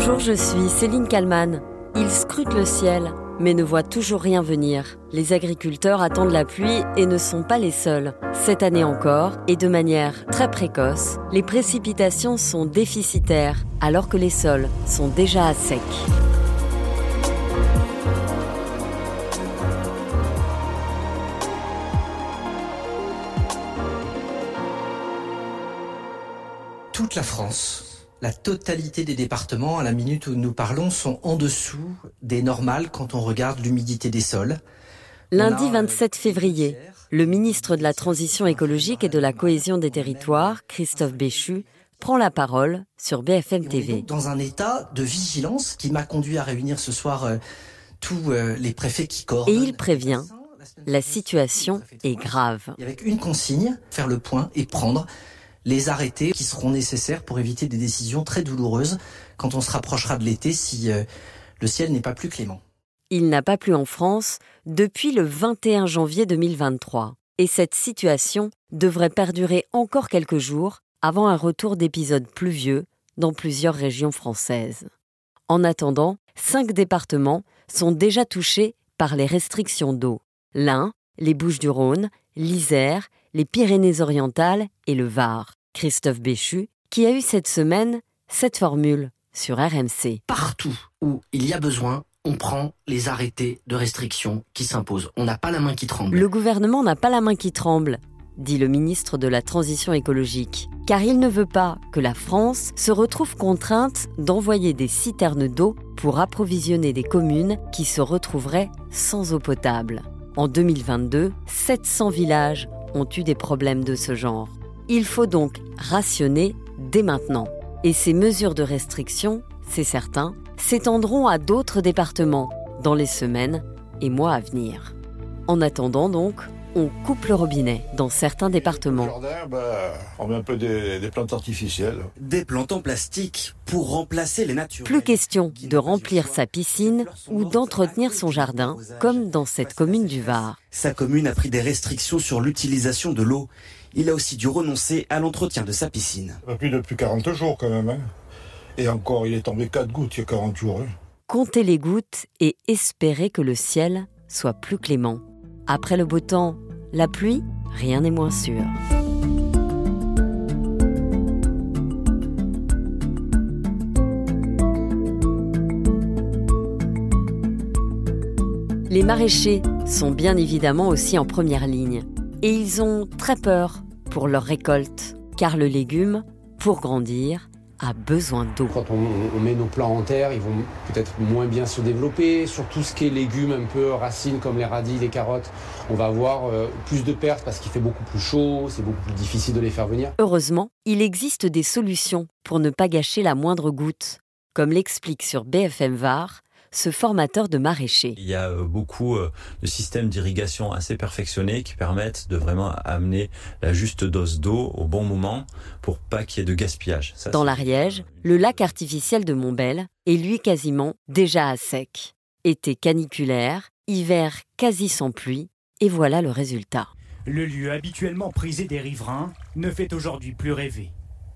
Bonjour, je suis Céline Kalman. Ils scrutent le ciel, mais ne voient toujours rien venir. Les agriculteurs attendent la pluie et ne sont pas les seuls. Cette année encore, et de manière très précoce, les précipitations sont déficitaires, alors que les sols sont déjà à sec. Toute la France la totalité des départements, à la minute où nous parlons, sont en dessous des normales quand on regarde l'humidité des sols. Lundi 27 euh, février, le ministre de la Transition écologique et de la cohésion des territoires, Christophe Béchu, prend la parole sur BFM TV. Dans un état de vigilance qui m'a conduit à réunir ce soir euh, tous euh, les préfets qui coordonnent. Et il prévient, la situation est grave. avec une consigne, faire le point et prendre les arrêtés qui seront nécessaires pour éviter des décisions très douloureuses quand on se rapprochera de l'été si euh, le ciel n'est pas plus clément. Il n'a pas plu en France depuis le 21 janvier 2023 et cette situation devrait perdurer encore quelques jours avant un retour d'épisodes pluvieux dans plusieurs régions françaises. En attendant, cinq départements sont déjà touchés par les restrictions d'eau. L'Ain, les Bouches-du-Rhône, l'Isère, les Pyrénées-Orientales et le Var. Christophe Béchu, qui a eu cette semaine cette formule sur RMC. Partout où il y a besoin, on prend les arrêtés de restriction qui s'imposent. On n'a pas la main qui tremble. Le gouvernement n'a pas la main qui tremble, dit le ministre de la Transition écologique, car il ne veut pas que la France se retrouve contrainte d'envoyer des citernes d'eau pour approvisionner des communes qui se retrouveraient sans eau potable. En 2022, 700 villages ont eu des problèmes de ce genre. Il faut donc rationner dès maintenant. Et ces mesures de restriction, c'est certain, s'étendront à d'autres départements dans les semaines et mois à venir. En attendant donc, on coupe le robinet dans certains départements. jardin, bah, on met un peu des, plantes artificielles. Des plantes en plastique pour remplacer les natures. Plus question de remplir sa piscine ou d'entretenir son jardin, comme dans cette commune du Var. Sa commune a pris des restrictions sur l'utilisation de l'eau il a aussi dû renoncer à l'entretien de sa piscine. Plus depuis 40 jours quand même. Hein. Et encore, il est tombé 4 gouttes il y a 40 jours. Hein. Comptez les gouttes et espérez que le ciel soit plus clément. Après le beau temps, la pluie, rien n'est moins sûr. Les maraîchers sont bien évidemment aussi en première ligne et ils ont très peur pour leur récolte, car le légume, pour grandir, a besoin d'eau. Quand on, met nos plants en terre, ils vont peut-être moins bien se développer. Sur tout ce qui est légumes, un peu racines comme les radis, les carottes, on va avoir euh, plus de pertes parce qu'il fait beaucoup plus chaud, c'est beaucoup plus difficile de les faire venir. Heureusement, il existe des solutions pour ne pas gâcher la moindre goutte, comme l'explique sur BFM Var ce formateur de maraîcher. Il y a euh, beaucoup euh, de systèmes d'irrigation assez perfectionnés qui permettent de vraiment amener la juste dose d'eau au bon moment pour pas qu'il y ait de gaspillage. Dans l'Ariège, le lac artificiel de Montbel est lui quasiment déjà à sec. Été caniculaire, hiver quasi sans pluie, et voilà le résultat. Le lieu habituellement prisé des riverains ne fait aujourd'hui plus rêver.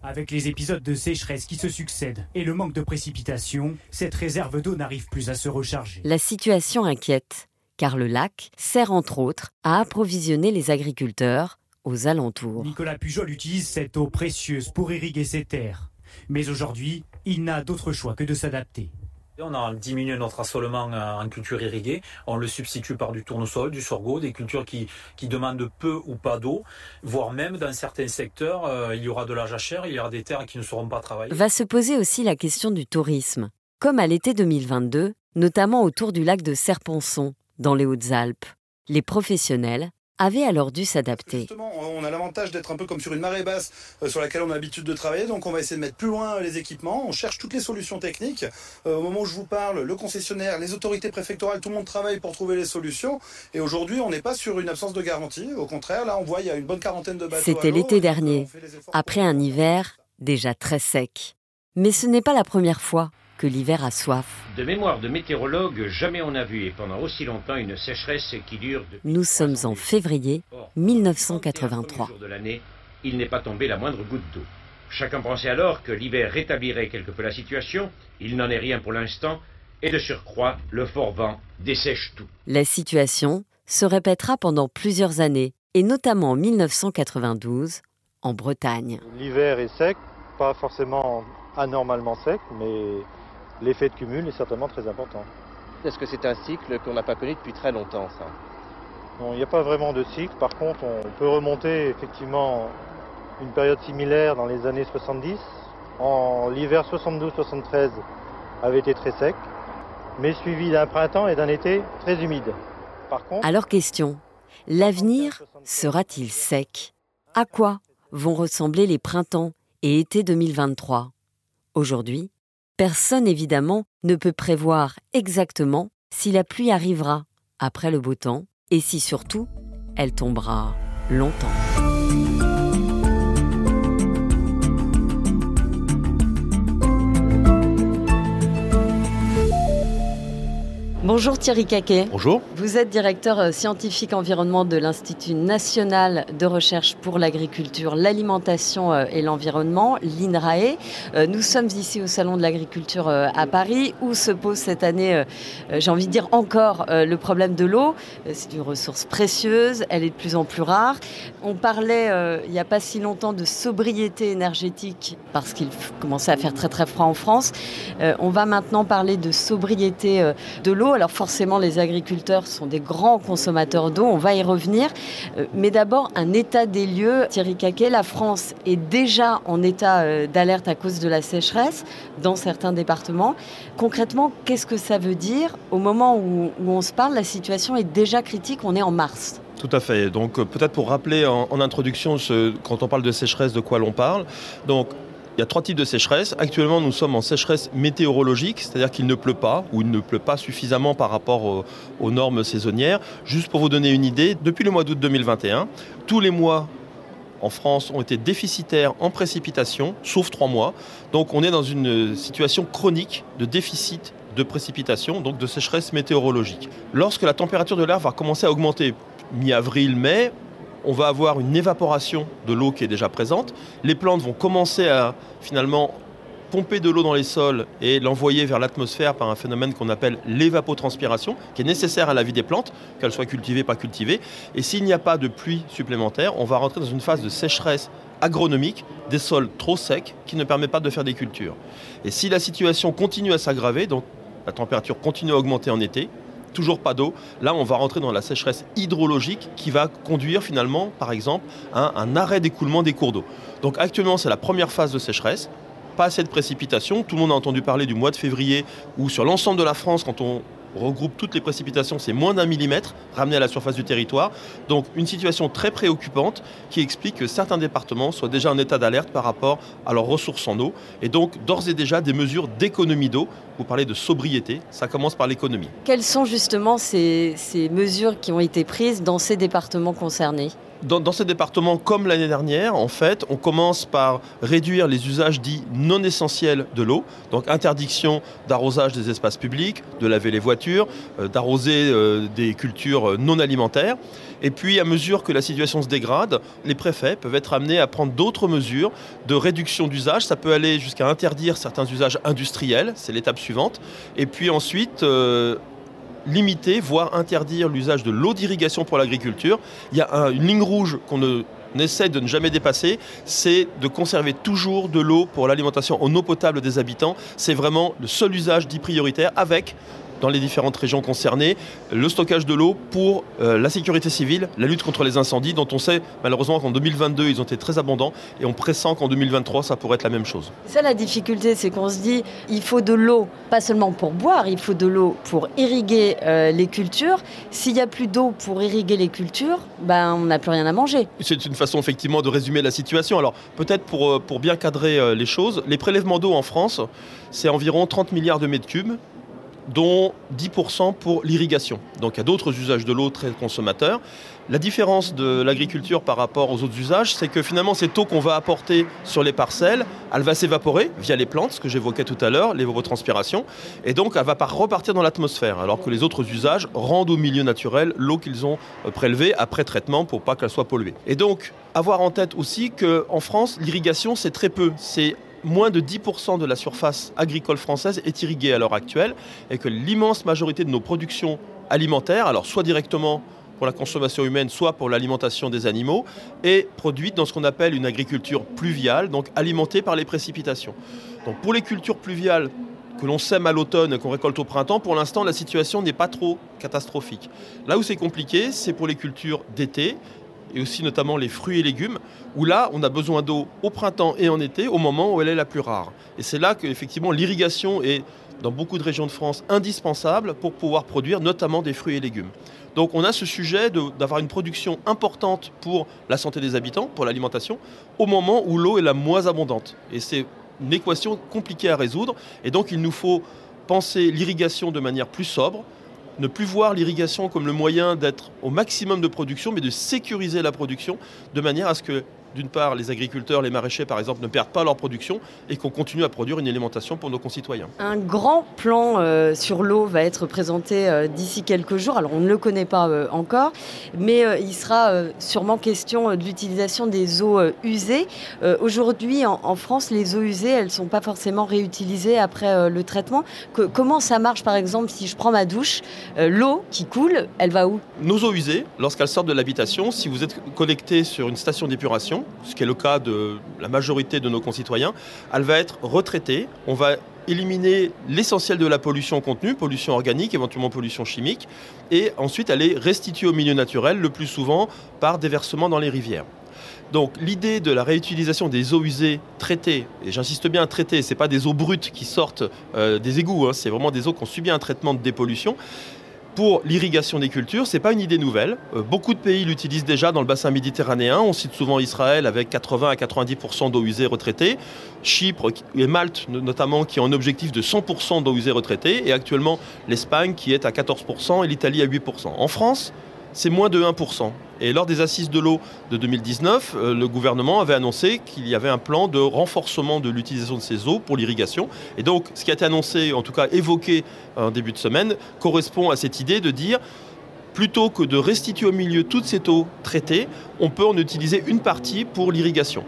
Avec les épisodes de sécheresse qui se succèdent et le manque de précipitations, cette réserve d'eau n'arrive plus à se recharger. La situation inquiète, car le lac sert entre autres à approvisionner les agriculteurs aux alentours. Nicolas Pujol utilise cette eau précieuse pour irriguer ses terres. Mais aujourd'hui, il n'a d'autre choix que de s'adapter. On a diminué notre assolement en culture irriguée. On le substitue par du tournesol, du sorgho, des cultures qui, qui demandent peu ou pas d'eau, voire même dans certains secteurs, euh, il y aura de la jachère, il y aura des terres qui ne seront pas travaillées. Va se poser aussi la question du tourisme. Comme à l'été 2022, notamment autour du lac de Serponçon, dans les Hautes-Alpes. Les professionnels avait alors dû s'adapter. Justement, on a l'avantage d'être un peu comme sur une marée basse euh, sur laquelle on a l'habitude de travailler, donc on va essayer de mettre plus loin les équipements, on cherche toutes les solutions techniques. Euh, au moment où je vous parle, le concessionnaire, les autorités préfectorales, tout le monde travaille pour trouver les solutions. Et aujourd'hui, on n'est pas sur une absence de garantie. Au contraire, là, on voit il y a une bonne quarantaine de bateaux. C'était l'été dernier, après un hiver déjà très sec. Mais ce n'est pas la première fois l'hiver a soif. De mémoire de météorologue, jamais on n'a vu et pendant aussi longtemps une sécheresse qui dure. Nous sommes en février 1983. il n'est pas tombé la moindre goutte d'eau. Chacun pensait alors que l'hiver rétablirait quelque peu la situation. Il n'en est rien pour l'instant. Et de surcroît, le fort vent dessèche tout. La situation se répétera pendant plusieurs années, et notamment en 1992, en Bretagne. L'hiver est sec, pas forcément anormalement sec, mais l'effet de cumul est certainement très important. Est-ce que c'est un cycle qu'on n'a pas connu depuis très longtemps, ça? Non, il n'y a pas vraiment de cycle. Par contre, on peut remonter effectivement une période similaire dans les années 70. En l'hiver 72-73 avait été très sec, mais suivi d'un printemps et d'un été très humide. Par contre, Alors question, l'avenir sera-t-il sec? À quoi vont ressembler les printemps et été 2023 Aujourd'hui, personne évidemment ne peut prévoir exactement si la pluie arrivera après le beau temps et si surtout elle tombera longtemps. Bonjour Thierry Caquet. Bonjour. Vous êtes directeur euh, scientifique environnement de l'Institut national de recherche pour l'agriculture, l'alimentation euh, et l'environnement, l'INRAE. Euh, Nous sommes ici au Salon de l'agriculture à Paris où se pose cette année, j'ai envie de dire encore, le problème de l'eau. C'est une ressource précieuse, elle est de plus en plus rare. On parlait il n'y a pas si longtemps de sobriété énergétique parce qu'il commençait à faire très très froid en France. On va maintenant parler de sobriété de l'eau. Alors forcément, les agriculteurs sont des grands consommateurs d'eau, on va y revenir. Euh, Mais d'abord, un état des lieux. Thierry Caquet, la France est déjà en état euh, d'alerte à cause de la sécheresse dans certains départements. Concrètement, qu'est-ce que ça veut dire Au moment où, on se parle, la situation est déjà critique, on est en mars. Tout à fait. Donc euh, peut-être pour rappeler en, en introduction, ce- quand on parle de sécheresse, de quoi l'on parle. Donc il y a trois types de sécheresse. Actuellement, nous sommes en sécheresse météorologique, c'est-à-dire qu'il ne pleut pas ou il ne pleut pas suffisamment par rapport au- aux normes saisonnières. Juste pour vous donner une idée, depuis le mois d'août 2021, tous les mois en France ont été déficitaires en précipitation, sauf trois mois. Donc on est dans une situation chronique de déficit de précipitation, donc de sécheresse météorologique. Lorsque la température de l'air va commencer à augmenter, mi-avril, mai, on va avoir une évaporation de l'eau qui est déjà présente. Les plantes vont commencer à finalement pomper de l'eau dans les sols et l'envoyer vers l'atmosphère par un phénomène qu'on appelle l'évapotranspiration, qui est nécessaire à la vie des plantes, qu'elles soient cultivées, pas cultivées. Et s'il n'y a pas de pluie supplémentaire, on va rentrer dans une phase de sécheresse agronomique des sols trop secs qui ne permet pas de faire des cultures. Et si la situation continue à s'aggraver, donc la température continue à augmenter en été, toujours pas d'eau, là on va rentrer dans la sécheresse hydrologique qui va conduire finalement, par exemple, à un arrêt d'écoulement des cours d'eau. Donc actuellement c'est la première phase de sécheresse, pas assez de précipitations. Tout le monde a entendu parler du mois de février où sur l'ensemble de la France, quand on regroupe toutes les précipitations, c'est moins d'un millimètre ramené à la surface du territoire. Donc une situation très préoccupante qui explique que certains départements soient déjà en état d'alerte par rapport à leurs ressources en eau. Et donc d'ores et déjà des mesures d'économie d'eau. Vous parlez de sobriété, ça commence par l'économie. Quelles sont justement ces, mesures qui ont été prises dans ces départements concernés? Dans, dans ces départements, comme l'année dernière, en fait, on commence par réduire les usages dits non essentiels de l'eau. Donc interdiction d'arrosage des espaces publics, de laver les voitures, euh, d'arroser euh, des cultures euh, non alimentaires. Et puis, à mesure que la situation se dégrade, les préfets peuvent être amenés à prendre d'autres mesures de réduction d'usage. Ça peut aller jusqu'à interdire certains usages industriels, c'est l'étape suivante. Et puis ensuite, limiter, voire interdire l'usage de l'eau d'irrigation pour l'agriculture. Il y a un- une ligne rouge qu'on essaie de ne jamais dépasser, c'est de conserver toujours de l'eau pour l'alimentation en eau potable des habitants. C'est vraiment le seul usage dit prioritaire avec dans les différentes régions concernées, le stockage de l'eau pour euh, la sécurité civile, la lutte contre les incendies, dont on sait malheureusement qu'en 2022 ils ont été très abondants et on pressent qu'en 2023 ça pourrait être la même chose. Ça, la difficulté, c'est qu'on se dit, il faut de l'eau, pas seulement pour boire, il faut de l'eau pour irriguer euh, les cultures. S'il n'y a plus d'eau pour irriguer les cultures, ben, on n'a plus rien à manger. C'est une façon effectivement de résumer la situation. Alors peut-être pour, euh, pour bien cadrer euh, les choses, les prélèvements d'eau en France, c'est environ 30 milliards de mètres cubes. Dont 10% pour l'irrigation. Donc il y a d'autres usages de l'eau très consommateurs. La différence de l'agriculture par rapport aux autres usages, c'est que finalement cette eau qu'on va apporter sur les parcelles, elle va s'évaporer via les plantes, ce que j'évoquais tout à l'heure, l'évapotranspiration, et donc elle va repartir dans l'atmosphère, alors que les autres usages rendent au milieu naturel l'eau qu'ils ont euh, prélevée après traitement pour pas qu'elle soit polluée. Et donc avoir en tête aussi qu'en France, l'irrigation c'est très peu, c'est moins de 10% de la surface agricole française est irriguée à l'heure actuelle et que l'immense majorité de nos productions alimentaires, alors soit directement pour la consommation humaine, soit pour l'alimentation des animaux, est produite dans ce qu'on appelle une agriculture pluviale, donc alimentée par les précipitations. Donc pour les cultures pluviales que l'on sème à l'automne et qu'on récolte au printemps, pour l'instant la situation n'est pas trop catastrophique. Là où c'est compliqué, c'est pour les cultures d'été, et aussi notamment les fruits et légumes, où là, on a besoin d'eau au printemps et en été, au moment où elle est la plus rare. Et c'est là qu'effectivement l'irrigation est, dans beaucoup de régions de France, indispensable pour pouvoir produire notamment des fruits et légumes. Donc on a ce sujet d'avoir une production importante pour la santé des habitants, pour l'alimentation, au moment où l'eau est la moins abondante. Et c'est une équation compliquée à résoudre. Et donc il nous faut penser l'irrigation de manière plus sobre, ne plus voir l'irrigation comme le moyen d'être au maximum de production, mais de sécuriser la production de manière à ce que d'une part, les agriculteurs, les maraîchers, par exemple, ne perdent pas leur production et qu'on continue à produire une alimentation pour nos concitoyens. Un grand plan euh, sur l'eau va être présenté euh, d'ici quelques jours. Alors, on ne le connaît pas euh, encore, mais il sera sûrement question de l'utilisation des eaux usées. Aujourd'hui, en, France, les eaux usées, elles ne sont pas forcément réutilisées après le traitement. comment ça marche, par exemple, si je prends ma douche, l'eau qui coule, elle va où? Nos eaux usées, lorsqu'elles sortent de l'habitation, si vous êtes connecté sur une station d'épuration, ce qui est le cas de la majorité de nos concitoyens, elle va être retraitée. On va éliminer l'essentiel de la pollution contenue, pollution organique, éventuellement pollution chimique, et ensuite elle est restituée au milieu naturel, le plus souvent par déversement dans les rivières. Donc l'idée de la réutilisation des eaux usées traitées, et j'insiste bien traitées, ce n'est pas des eaux brutes qui sortent euh, des égouts, hein, c'est vraiment des eaux qui ont subi un traitement de dépollution, pour l'irrigation des cultures, ce n'est pas une idée nouvelle. Euh, beaucoup de pays l'utilisent déjà dans le bassin méditerranéen. On cite souvent Israël avec 80 à 90% d'eau usée retraitée. Chypre et Malte notamment qui ont un objectif de 100% d'eau usée retraitée. Et actuellement l'Espagne qui est à 14% et l'Italie à 8%. En France, c'est moins de 1%. Et lors des assises de l'eau de 2019, euh, le gouvernement avait annoncé qu'il y avait un plan de renforcement de l'utilisation de ces eaux pour l'irrigation. Et donc, ce qui a été annoncé, en tout cas évoqué en début de semaine, correspond à cette idée de dire plutôt que de restituer au milieu toute cette eau traitée, on peut en utiliser une partie pour l'irrigation.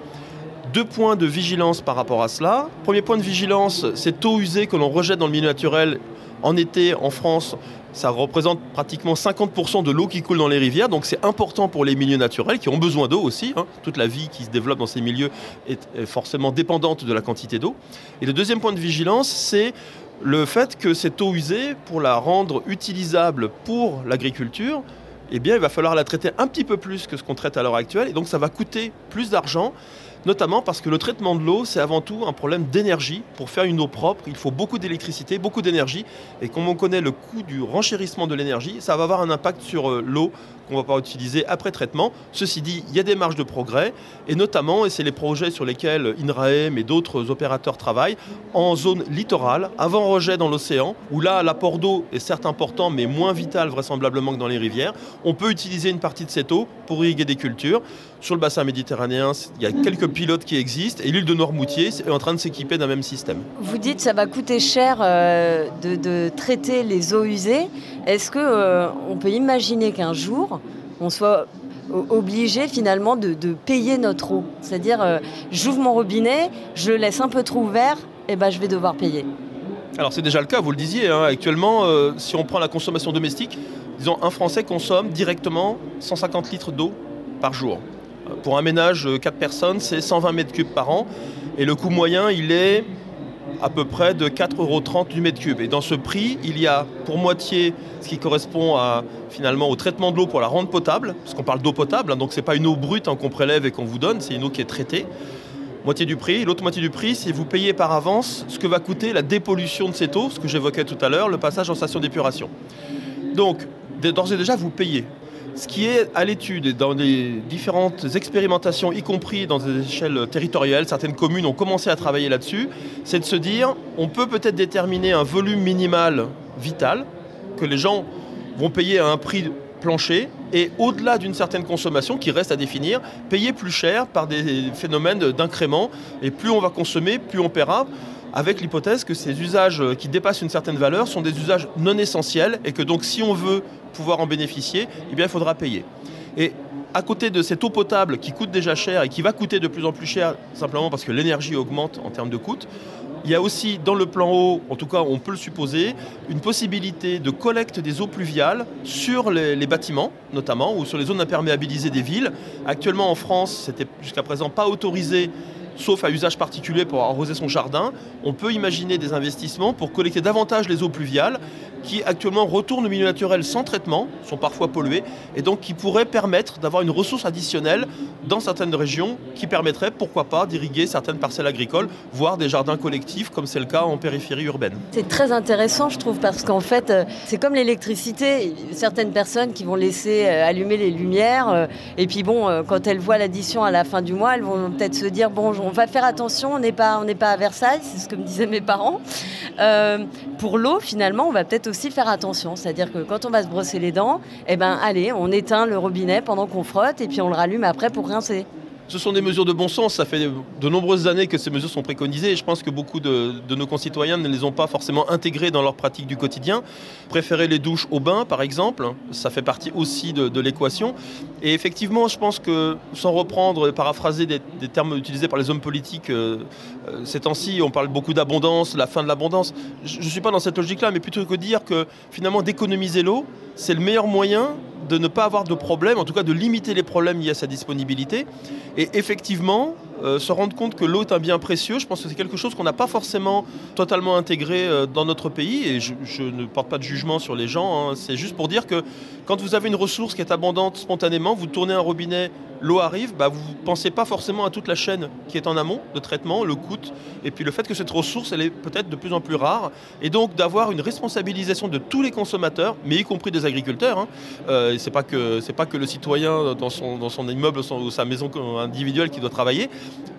Deux points de vigilance par rapport à cela. Premier point de vigilance, cette eau usée que l'on rejette dans le milieu naturel en été en France, ça représente pratiquement 50% de l'eau qui coule dans les rivières, donc c'est important pour les milieux naturels qui ont besoin d'eau aussi. Hein. Toute la vie qui se développe dans ces milieux est forcément dépendante de la quantité d'eau. Et le deuxième point de vigilance, c'est le fait que cette eau usée, pour la rendre utilisable pour l'agriculture, eh bien, il va falloir la traiter un petit peu plus que ce qu'on traite à l'heure actuelle, et donc ça va coûter plus d'argent notamment parce que le traitement de l'eau, c'est avant tout un problème d'énergie. Pour faire une eau propre, il faut beaucoup d'électricité, beaucoup d'énergie. Et comme on connaît le coût du renchérissement de l'énergie, ça va avoir un impact sur euh, l'eau qu'on va pas utiliser après traitement. Ceci dit, il y a des marges de progrès, et notamment, et c'est les projets sur lesquels INRAEM et d'autres opérateurs travaillent, en zone littorale, avant rejet dans l'océan, où là, l'apport d'eau est certes important, mais moins vital vraisemblablement que dans les rivières. On peut utiliser une partie de cette eau pour irriguer des cultures. Sur le bassin méditerranéen, il y a quelques pilotes qui existent et l'île de Noirmoutier est en train de s'équiper d'un même système. Vous dites que ça va coûter cher euh, de, traiter les eaux usées. Est-ce qu'on euh, peut imaginer qu'un jour, on soit obligé finalement de, payer notre eau? C'est-à-dire, euh, j'ouvre mon robinet, je le laisse un peu trop ouvert, et ben je vais devoir payer. Alors c'est déjà le cas, vous le disiez. Hein. actuellement, si on prend la consommation domestique, disons un Français consomme directement 150 litres d'eau par jour. Pour un ménage, 4 personnes, c'est 120 mètres cubes par an. Et le coût moyen, il est à peu près de 4,30 euros du mètre cube. Et dans ce prix, il y a pour moitié ce qui correspond finalement au traitement de l'eau pour la rendre potable, parce qu'on parle d'eau potable, hein, donc ce n'est pas une eau brute hein, qu'on prélève et qu'on vous donne, c'est une eau qui est traitée. Moitié du prix. L'autre moitié du prix, c'est vous payez par avance ce que va coûter la dépollution de cette eau, ce que j'évoquais tout à l'heure, le passage en station d'épuration. Donc, d'ores et déjà, vous payez. Ce qui est à l'étude et dans les différentes expérimentations, y compris dans des échelles territoriales, certaines communes ont commencé à travailler là-dessus, c'est de se dire on peut peut-être déterminer un volume minimal vital que les gens vont payer à un prix plancher et au-delà d'une certaine consommation qui reste à définir, payer plus cher par des phénomènes d'incrément et plus on va consommer, plus on paiera avec l'hypothèse que ces usages qui dépassent une certaine valeur sont des usages non essentiels et que donc si on veut pouvoir en bénéficier, eh il faudra payer. Et à côté de cette eau potable qui coûte déjà cher et qui va coûter de plus en plus cher simplement parce que l'énergie augmente en termes de coût, il y a aussi dans le plan eau, en tout cas on peut le supposer, une possibilité de collecte des eaux pluviales sur les, bâtiments notamment ou sur les zones imperméabilisées des villes. Actuellement en France, c'était jusqu'à présent pas autorisé sauf à usage particulier pour arroser son jardin. On peut imaginer des investissements pour collecter davantage les eaux pluviales qui actuellement retournent au milieu naturel sans traitement, sont parfois polluées, et donc qui pourraient permettre d'avoir une ressource additionnelle dans certaines régions qui permettrait, pourquoi pas, d'irriguer certaines parcelles agricoles, voire des jardins collectifs, comme c'est le cas en périphérie urbaine. C'est très intéressant, je trouve, parce qu'en fait, euh, c'est comme l'électricité. Certaines personnes qui vont laisser euh, allumer les lumières, euh, et puis bon, quand elles voient l'addition à la fin du mois, elles vont peut-être se dire, bon, on va faire attention, on n'est pas, on n'est pas à Versailles, c'est ce que me disaient mes parents. Euh, pour l'eau, finalement, on va peut-être aussi faire attention. C'est-à-dire que quand on va se brosser les dents, eh ben, allez, on éteint le robinet pendant qu'on frotte et puis on le rallume après pour rincer. Ce sont des mesures de bon sens. Ça fait de nombreuses années que ces mesures sont préconisées et je pense que beaucoup de, nos concitoyens ne les ont pas forcément intégrées dans leur pratique du quotidien. Préférer les douches au bain, par exemple, ça fait partie aussi de, l'équation. Et effectivement, je pense que, sans reprendre, paraphraser des, termes utilisés par les hommes politiques euh, ces temps-ci, on parle beaucoup d'abondance, la fin de l'abondance. Je ne suis pas dans cette logique-là, mais plutôt que dire que finalement d'économiser l'eau, c'est le meilleur moyen de ne pas avoir de problème, en tout cas de limiter les problèmes liés à sa disponibilité. Et effectivement, euh, se rendre compte que l'eau est un bien précieux, je pense que c'est quelque chose qu'on n'a pas forcément totalement intégré euh, dans notre pays. Et je, ne porte pas de jugement sur les gens, hein. c'est juste pour dire que quand vous avez une ressource qui est abondante spontanément, vous tournez un robinet, l'eau arrive, bah, vous ne pensez pas forcément à toute la chaîne qui est en amont de traitement, le coût, et puis le fait que cette ressource, elle est peut-être de plus en plus rare. Et donc d'avoir une responsabilisation de tous les consommateurs, mais y compris des agriculteurs. Hein. Euh, c'est pas que pas que le citoyen dans son, dans son immeuble ou sa maison individuelle qui doit travailler.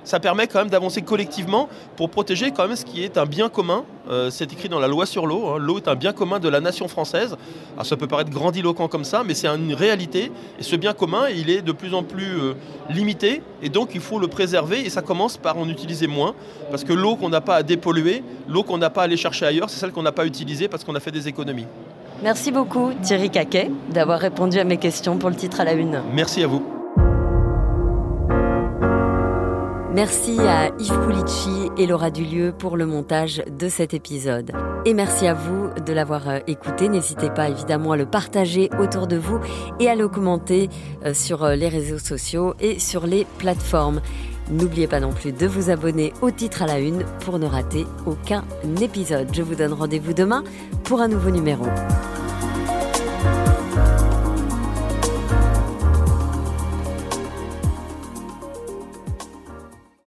Ça permet quand même d'avancer collectivement pour protéger quand même ce qui est un bien commun. Euh, c'est écrit dans la loi sur l'eau. Hein. L'eau est un bien commun de la nation française. Alors ça peut paraître grandiloquent comme ça, mais c'est une réalité. Et ce bien commun, il est de plus en plus euh, limité. Et donc il faut le préserver. Et ça commence par en utiliser moins. Parce que l'eau qu'on n'a pas à dépolluer, l'eau qu'on n'a pas à aller chercher ailleurs, c'est celle qu'on n'a pas utilisée parce qu'on a fait des économies. Merci beaucoup Thierry Caquet d'avoir répondu à mes questions pour le titre à la une. Merci à vous. Merci à Yves Pulici et Laura Dulieu pour le montage de cet épisode. Et merci à vous de l'avoir euh, écouté. N'hésitez pas évidemment à le partager autour de vous et à le commenter euh, sur euh, les réseaux sociaux et sur les plateformes. N'oubliez pas non plus de vous abonner au titre à la une pour ne rater aucun épisode. Je vous donne rendez-vous demain pour un nouveau numéro.